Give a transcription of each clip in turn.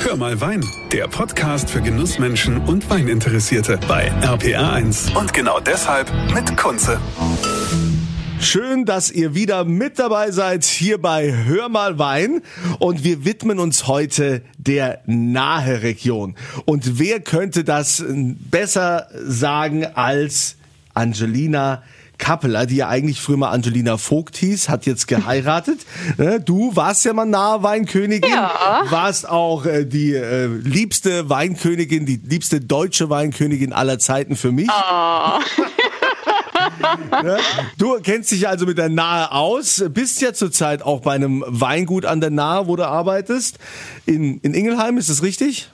Hör mal Wein, der Podcast für Genussmenschen und Weininteressierte bei RPR1. Und genau deshalb mit Kunze. Schön, dass ihr wieder mit dabei seid hier bei Hör mal Wein und wir widmen uns heute der Nahe-Region. Und wer könnte das besser sagen als Angelina Kappeler, die ja eigentlich früher mal Angelina Vogt hieß, hat jetzt geheiratet. Ne, du warst ja mal nahe Weinkönigin, Ja. warst auch äh, die äh, liebste Weinkönigin, die liebste deutsche Weinkönigin aller Zeiten für mich. Ne? Du kennst dich also mit der Nahe aus, bist ja zurzeit auch bei einem Weingut an der Nahe, wo du arbeitest. In, in Ingelheim, ist das richtig?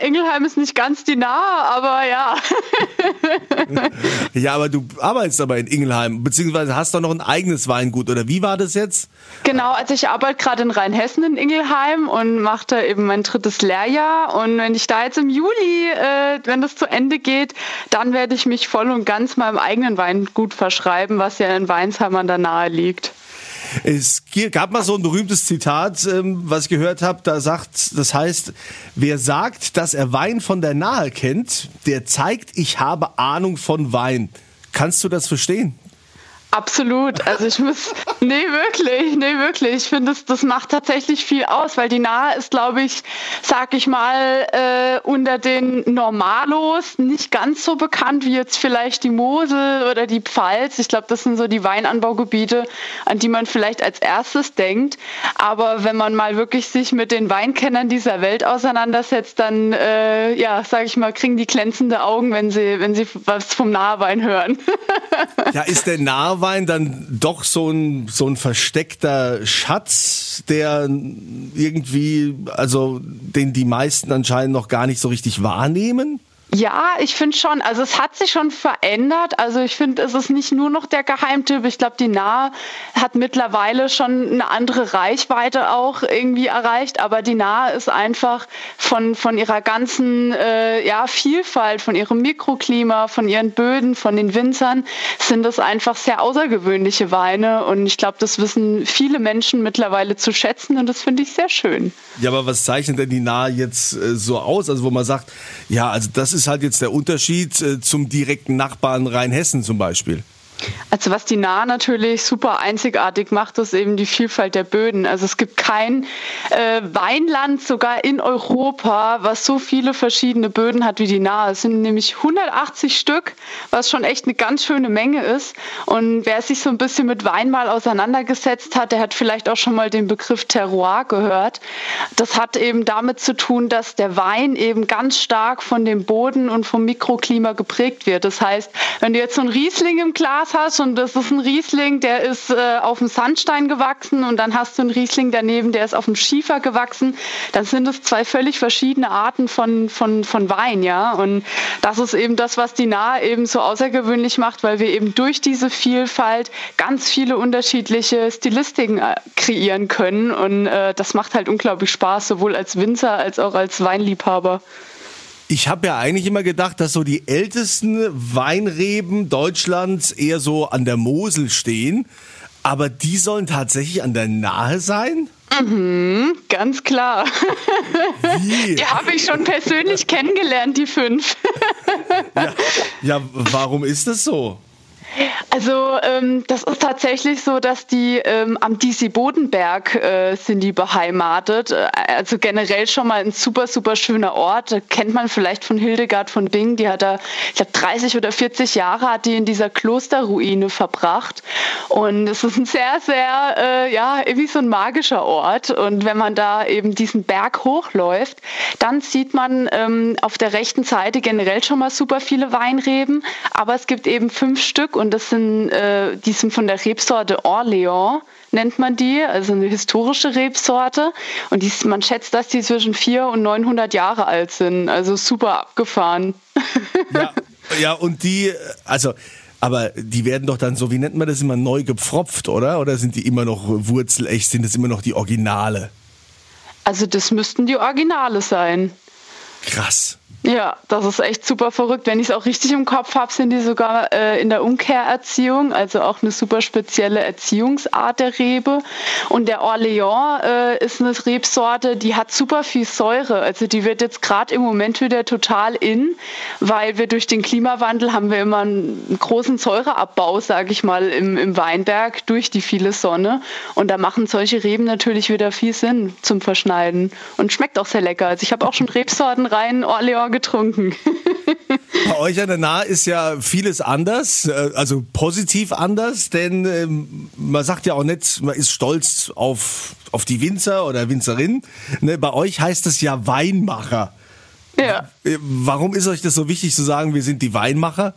Ingelheim ist nicht ganz die Nahe, aber ja. Ja, aber du arbeitest aber in Ingelheim, beziehungsweise hast doch noch ein eigenes Weingut, oder wie war das jetzt? Genau, also ich arbeite gerade in Rheinhessen in Ingelheim und mache da eben mein drittes Lehrjahr. Und wenn ich da jetzt im Juli, äh, wenn das zu Ende geht, dann werde ich mich voll und ganz meinem eigenen Weingut verschreiben, was ja in Weinsheim an der Nahe liegt. Es gab mal so ein berühmtes Zitat, ähm, was ich gehört habe, da sagt, das heißt, wer sagt, dass er Wein von der Nahe kennt, der zeigt, ich habe Ahnung von Wein. Kannst du das verstehen? Absolut. Also ich muss, nee, wirklich, nee, wirklich. Ich finde, das, das macht tatsächlich viel aus, weil die Nahe ist, glaube ich, sag ich mal, äh, unter den Normalos nicht ganz so bekannt wie jetzt vielleicht die Mosel oder die Pfalz. Ich glaube, das sind so die Weinanbaugebiete, an die man vielleicht als erstes denkt. Aber wenn man mal wirklich sich mit den Weinkennern dieser Welt auseinandersetzt, dann, äh, ja, sag ich mal, kriegen die glänzende Augen, wenn sie, wenn sie was vom Nahewein hören. Ja, ist der Nahwein dann doch so ein, so ein versteckter Schatz, der irgendwie, also den die meisten anscheinend noch gar nicht so richtig wahrnehmen? Ja, ich finde schon. Also es hat sich schon verändert. Also ich finde, es ist nicht nur noch der Geheimtipp. Ich glaube, die Nahe hat mittlerweile schon eine andere Reichweite auch irgendwie erreicht. Aber die Nahe ist einfach von, von ihrer ganzen äh, ja, Vielfalt, von ihrem Mikroklima, von ihren Böden, von den Winzern, sind es einfach sehr außergewöhnliche Weine. Und ich glaube, das wissen viele Menschen mittlerweile zu schätzen. Und das finde ich sehr schön. Ja, aber was zeichnet denn die Nahe jetzt äh, so aus? Also wo man sagt, ja, also das ist halt jetzt der Unterschied äh, zum direkten Nachbarn Rheinhessen zum Beispiel. Also was die Nahe natürlich super einzigartig macht, ist eben die Vielfalt der Böden. Also es gibt kein äh, Weinland sogar in Europa, was so viele verschiedene Böden hat wie die Nahe. Es sind nämlich 180 Stück, was schon echt eine ganz schöne Menge ist. Und wer sich so ein bisschen mit Wein mal auseinandergesetzt hat, der hat vielleicht auch schon mal den Begriff Terroir gehört. Das hat eben damit zu tun, dass der Wein eben ganz stark von dem Boden und vom Mikroklima geprägt wird. Das heißt, wenn du jetzt so ein Riesling im Glas hast und das ist ein Riesling, der ist äh, auf dem Sandstein gewachsen und dann hast du einen Riesling daneben, der ist auf dem Schiefer gewachsen, dann sind es zwei völlig verschiedene Arten von, von, von Wein, ja. Und das ist eben das, was die Nahe eben so außergewöhnlich macht, weil wir eben durch diese Vielfalt ganz viele unterschiedliche Stilistiken äh, kreieren können und äh, das macht halt unglaublich Spaß, sowohl als Winzer als auch als Weinliebhaber. Ich habe ja eigentlich immer gedacht, dass so die ältesten Weinreben Deutschlands eher so an der Mosel stehen. Aber die sollen tatsächlich an der Nahe sein? Ganz klar. Wie? Die habe ich schon persönlich kennengelernt, die fünf. Ja, ja, warum ist das so? Also ähm, das ist tatsächlich so, dass die ähm, am DC Bodenberg äh, sind die beheimatet. Äh, Also generell schon mal ein super, super schöner Ort. Kennt man vielleicht von Hildegard von Bing. Die hat da, ich glaube, 30 oder 40 Jahre hat die in dieser Klosterruine verbracht. Und es ist ein sehr, sehr, äh, ja, wie so ein magischer Ort. Und wenn man da eben diesen Berg hochläuft, dann sieht man ähm, auf der rechten Seite generell schon mal super viele Weinreben. Aber es gibt eben fünf Stück und das sind, äh, die sind von der Rebsorte Orléans nennt man die, also eine historische Rebsorte. Und die, man schätzt, dass die zwischen 400 und 900 Jahre alt sind. Also super abgefahren. Ja, ja und die, also, aber die werden doch dann so, wie nennt man das immer, neu gepfropft, oder? Oder sind die immer noch wurzelecht? Sind das immer noch die Originale? Also das müssten die Originale sein. Krass. Ja, das ist echt super verrückt. Wenn ich es auch richtig im Kopf habe, sind die sogar äh, in der Umkehrerziehung, also auch eine super spezielle Erziehungsart der Rebe. Und der Orléans äh, ist eine Rebsorte, die hat super viel Säure. Also die wird jetzt gerade im Moment wieder total in, weil wir durch den Klimawandel haben wir immer einen großen Säureabbau, sage ich mal, im, im Weinberg durch die viele Sonne. Und da machen solche Reben natürlich wieder viel Sinn zum Verschneiden und schmeckt auch sehr lecker. Also ich habe auch schon Rebsorten rein Orléans getrunken. Bei euch an der Nahe ist ja vieles anders, äh, also positiv anders, denn ähm, man sagt ja auch nicht, man ist stolz auf, auf die Winzer oder Winzerin. Ne, bei euch heißt es ja Weinmacher. Ja. Äh, warum ist euch das so wichtig zu sagen, wir sind die Weinmacher?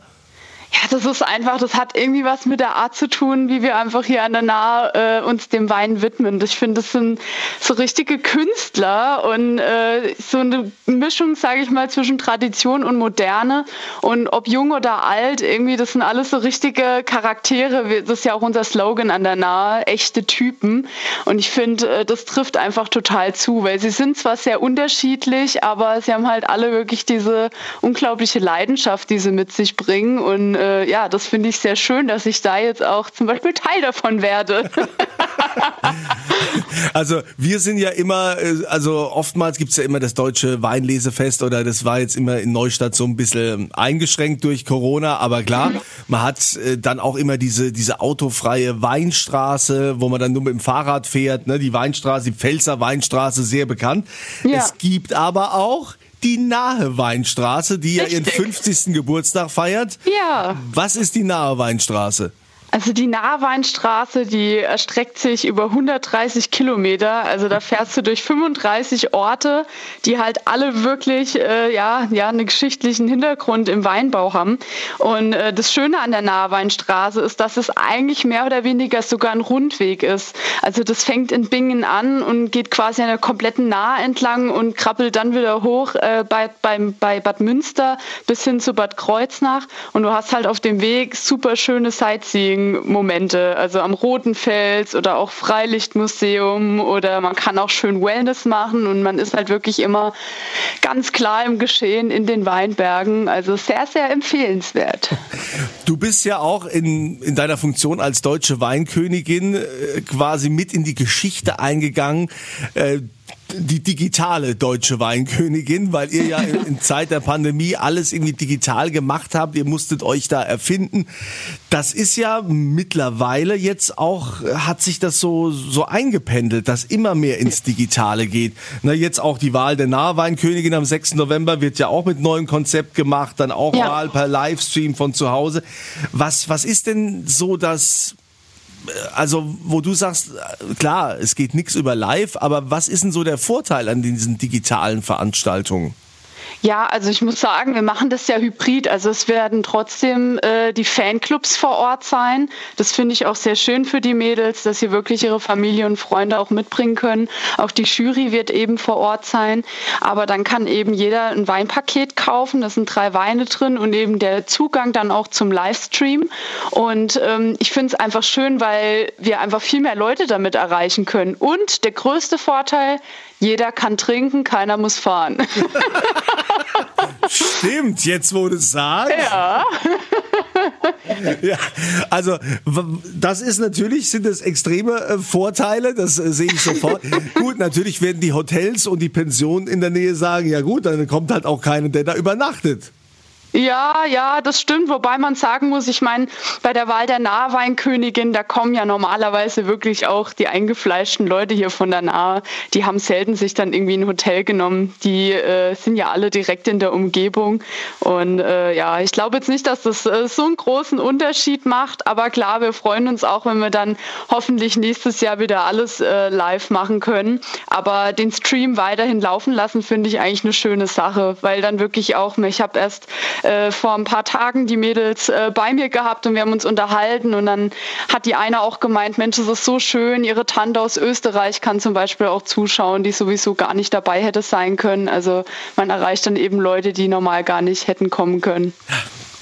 Ja, das ist einfach, das hat irgendwie was mit der Art zu tun, wie wir einfach hier an der Nahe äh, uns dem Wein widmen. Ich finde, das sind so richtige Künstler und äh, so eine Mischung, sage ich mal, zwischen Tradition und Moderne. Und ob jung oder alt, irgendwie, das sind alles so richtige Charaktere. Das ist ja auch unser Slogan an der Nahe, echte Typen. Und ich finde, äh, das trifft einfach total zu, weil sie sind zwar sehr unterschiedlich, aber sie haben halt alle wirklich diese unglaubliche Leidenschaft, die sie mit sich bringen. Und äh, ja, das finde ich sehr schön, dass ich da jetzt auch zum Beispiel Teil davon werde. also wir sind ja immer, äh, also oftmals gibt's ja immer das deutsche Weinlesefest oder das war jetzt immer in Neustadt so ein bisschen eingeschränkt durch Corona, aber klar, mhm. man hat äh, dann auch immer diese, diese autofreie Weinstraße, wo man dann nur mit dem Fahrrad fährt, ne? die Weinstraße, die Pfälzer Weinstraße, sehr bekannt. Ja. Es gibt aber auch die Nahe Weinstraße, die Richtig. ja ihren 50. Geburtstag feiert. Ja. Was ist die Nahe Weinstraße? Also die Nahweinstraße, die erstreckt sich über 130 Kilometer. Also da fährst du durch 35 Orte, die halt alle wirklich äh, ja, ja einen geschichtlichen Hintergrund im Weinbau haben. Und äh, das Schöne an der Nahweinstraße ist, dass es eigentlich mehr oder weniger sogar ein Rundweg ist. Also das fängt in Bingen an und geht quasi an der kompletten Nahe entlang und krabbelt dann wieder hoch äh, bei, beim, bei Bad Münster bis hin zu Bad Kreuznach. Und du hast halt auf dem Weg super schöne Sightseeing Momente, also am Roten Fels oder auch Freilichtmuseum oder man kann auch schön Wellness machen und man ist halt wirklich immer ganz klar im Geschehen in den Weinbergen. Also sehr, sehr empfehlenswert. Du bist ja auch in, in deiner Funktion als deutsche Weinkönigin äh, quasi mit in die Geschichte eingegangen. Die digitale deutsche Weinkönigin, weil ihr ja in Zeit der Pandemie alles irgendwie digital gemacht habt. Ihr musstet euch da erfinden. Das ist ja mittlerweile jetzt auch, hat sich das so, so eingependelt, dass immer mehr ins Digitale geht. Na, jetzt auch die Wahl der Nahweinkönigin am 6. November wird ja auch mit neuem Konzept gemacht, dann auch ja. Wahl per Livestream von zu Hause. Was, was ist denn so das also wo du sagst, klar, es geht nichts über Live, aber was ist denn so der Vorteil an diesen digitalen Veranstaltungen? Ja, also ich muss sagen, wir machen das ja hybrid. Also es werden trotzdem äh, die Fanclubs vor Ort sein. Das finde ich auch sehr schön für die Mädels, dass sie wirklich ihre Familie und Freunde auch mitbringen können. Auch die Jury wird eben vor Ort sein. Aber dann kann eben jeder ein Weinpaket kaufen. Da sind drei Weine drin und eben der Zugang dann auch zum Livestream. Und ähm, ich finde es einfach schön, weil wir einfach viel mehr Leute damit erreichen können. Und der größte Vorteil, jeder kann trinken, keiner muss fahren. Stimmt, jetzt wo du es sagst. Ja. ja, also das ist natürlich, sind das extreme äh, Vorteile, das äh, sehe ich sofort. gut, natürlich werden die Hotels und die Pensionen in der Nähe sagen, ja gut, dann kommt halt auch keiner, der da übernachtet. Ja, ja, das stimmt. Wobei man sagen muss, ich meine, bei der Wahl der Nahweinkönigin, da kommen ja normalerweise wirklich auch die eingefleischten Leute hier von der Nahe. Die haben selten sich dann irgendwie ein Hotel genommen. Die äh, sind ja alle direkt in der Umgebung. Und äh, ja, ich glaube jetzt nicht, dass das äh, so einen großen Unterschied macht. Aber klar, wir freuen uns auch, wenn wir dann hoffentlich nächstes Jahr wieder alles äh, live machen können. Aber den Stream weiterhin laufen lassen, finde ich eigentlich eine schöne Sache, weil dann wirklich auch, ich habe erst äh, vor ein paar Tagen die Mädels äh, bei mir gehabt und wir haben uns unterhalten und dann hat die eine auch gemeint, Mensch, es ist so schön, ihre Tante aus Österreich kann zum Beispiel auch zuschauen, die sowieso gar nicht dabei hätte sein können. Also man erreicht dann eben Leute, die normal gar nicht hätten kommen können.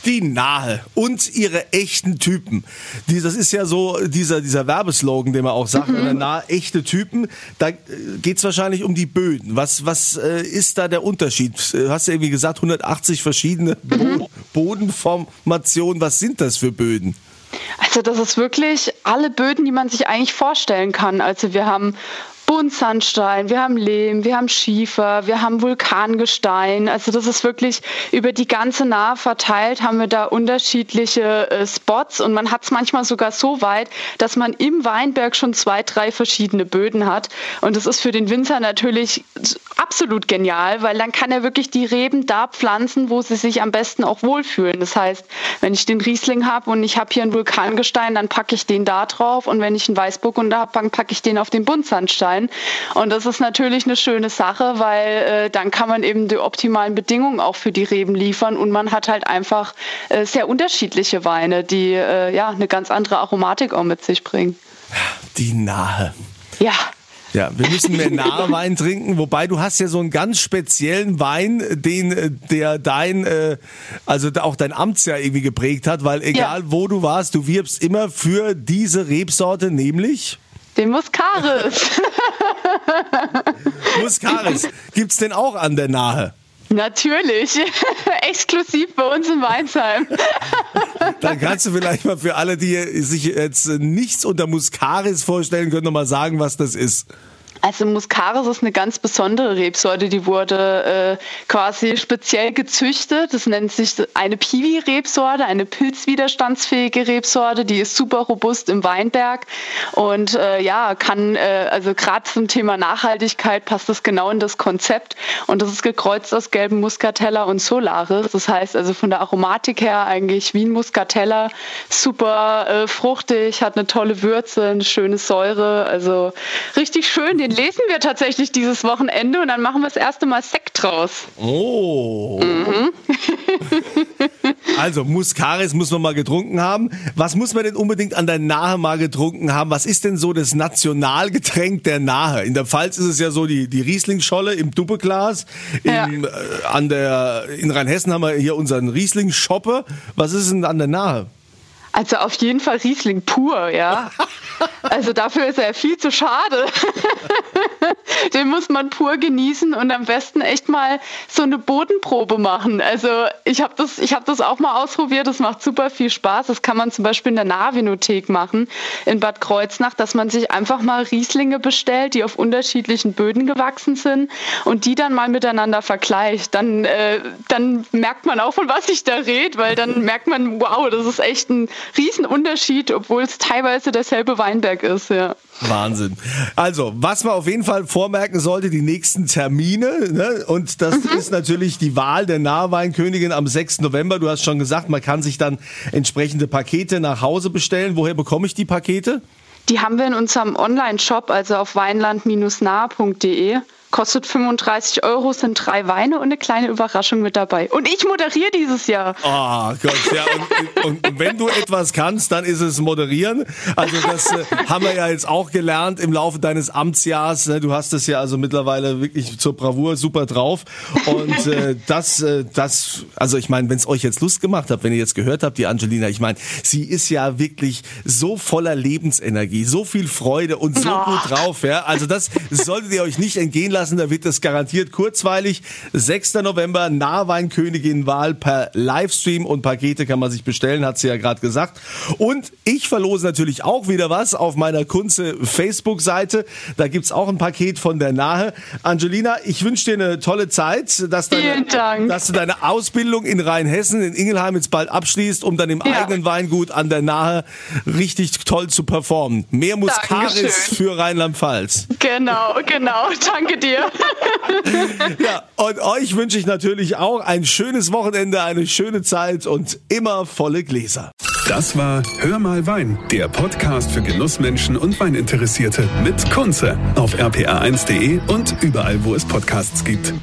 Die Nahe und ihre echten Typen. Die, das ist ja so dieser, dieser Werbeslogan, den man auch sagt, mhm. Nahe echte Typen. Da äh, geht's wahrscheinlich um die Böden. Was, was äh, ist da der Unterschied? Du hast ja irgendwie gesagt, 180 verschiedene mhm. Bodenformationen. Was sind das für Böden? Also das ist wirklich alle Böden, die man sich eigentlich vorstellen kann. Also wir haben Buntsandstein, wir haben Lehm, wir haben Schiefer, wir haben Vulkangestein. Also das ist wirklich über die ganze Nahe verteilt, haben wir da unterschiedliche äh, Spots und man hat es manchmal sogar so weit, dass man im Weinberg schon zwei, drei verschiedene Böden hat. Und das ist für den Winzer natürlich absolut genial, weil dann kann er wirklich die Reben da pflanzen, wo sie sich am besten auch wohlfühlen. Das heißt, wenn ich den Riesling habe und ich habe hier ein Vulkangestein, dann packe ich den da drauf und wenn ich einen Weißburgunder habe, dann packe ich den auf den Buntsandstein sein. Und das ist natürlich eine schöne Sache, weil äh, dann kann man eben die optimalen Bedingungen auch für die Reben liefern und man hat halt einfach äh, sehr unterschiedliche Weine, die äh, ja eine ganz andere Aromatik auch mit sich bringen. Die Nahe. Ja. Ja, wir müssen mehr Nahewein trinken, wobei du hast ja so einen ganz speziellen Wein, den äh, der dein, äh, also auch dein Amtsjahr irgendwie geprägt hat, weil egal ja. wo du warst, du wirbst immer für diese Rebsorte, nämlich den Muscaris. Muscaris. Gibt's den auch an der Nahe? Natürlich. Exklusiv bei uns in Weinsheim. Dann kannst du vielleicht mal für alle, die sich jetzt nichts unter Muscaris vorstellen können, noch mal sagen, was das ist. Also Muscaris ist eine ganz besondere Rebsorte, die wurde äh, quasi speziell gezüchtet. Das nennt sich eine Piwi-Rebsorte, eine pilzwiderstandsfähige Rebsorte, die ist super robust im Weinberg und äh, ja, kann, äh, also gerade zum Thema Nachhaltigkeit passt das genau in das Konzept und das ist gekreuzt aus gelben Muscatella und Solaris. Das heißt also von der Aromatik her eigentlich wie ein Muscatella, super äh, fruchtig, hat eine tolle Würze, eine schöne Säure, also richtig schön, den den lesen wir tatsächlich dieses Wochenende und dann machen wir das erste Mal Sekt draus. Oh. Mhm. also, Muscaris muss man mal getrunken haben. Was muss man denn unbedingt an der Nahe mal getrunken haben? Was ist denn so das Nationalgetränk der Nahe? In der Pfalz ist es ja so die, die Rieslingscholle im Doppelglas. Ja. Äh, an der, in Rheinhessen haben wir hier unseren Riesling-Shopper. Was ist denn an der Nahe? Also auf jeden Fall Riesling pur, ja. Also dafür ist er viel zu schade. Den muss man pur genießen und am besten echt mal so eine Bodenprobe machen. Also ich habe das, ich das auch mal ausprobiert. Das macht super viel Spaß. Das kann man zum Beispiel in der Nahvinothek machen in Bad Kreuznach, dass man sich einfach mal Rieslinge bestellt, die auf unterschiedlichen Böden gewachsen sind und die dann mal miteinander vergleicht. Dann, äh, dann merkt man auch, von was ich da rede, weil dann merkt man, wow, das ist echt ein Riesenunterschied, obwohl es teilweise derselbe Weinberg ist, ja. Wahnsinn. Also, was man auf jeden Fall vormerken sollte, die nächsten Termine. Ne? Und das mhm. ist natürlich die Wahl der Nahweinkönigin am 6. November. Du hast schon gesagt, man kann sich dann entsprechende Pakete nach Hause bestellen. Woher bekomme ich die Pakete? Die haben wir in unserem Online-Shop, also auf weinland-nahe.de. Kostet 35 Euro, sind drei Weine und eine kleine Überraschung mit dabei. Und ich moderiere dieses Jahr. Oh Gott, ja. Und, und, wenn du etwas kannst, dann ist es moderieren. Also das äh, haben wir ja jetzt auch gelernt im Laufe deines Amtsjahrs. Ne? Du hast es ja also mittlerweile wirklich zur Bravour super drauf. Und äh, das, äh, das, also ich meine, wenn es euch jetzt Lust gemacht hat, wenn ihr jetzt gehört habt, die Angelina, ich meine, sie ist ja wirklich so voller Lebensenergie, so viel Freude und so oh. gut drauf. Ja? Also das solltet ihr euch nicht entgehen lassen lassen, da wird das garantiert kurzweilig. 6. November, Nahweinkönigin-Wahl per Livestream und Pakete kann man sich bestellen, hat sie ja gerade gesagt. Und ich verlose natürlich auch wieder was auf meiner Kunze Facebook-Seite. Da gibt es auch ein Paket von der Nahe. Angelina, ich wünsche dir eine tolle Zeit, dass, deine, dass du deine Ausbildung in Rheinhessen, in Ingelheim jetzt bald abschließt, um dann im ja. eigenen Weingut an der Nahe richtig toll zu performen. Mehr Muskaris für Rheinland-Pfalz. Genau, genau. Danke dir dir. ja, und euch wünsche ich natürlich auch ein schönes Wochenende, eine schöne Zeit und immer volle Gläser. Das war Hör mal Wein, der Podcast für Genussmenschen und Weininteressierte mit Kunze auf rpa1.de und überall, wo es Podcasts gibt.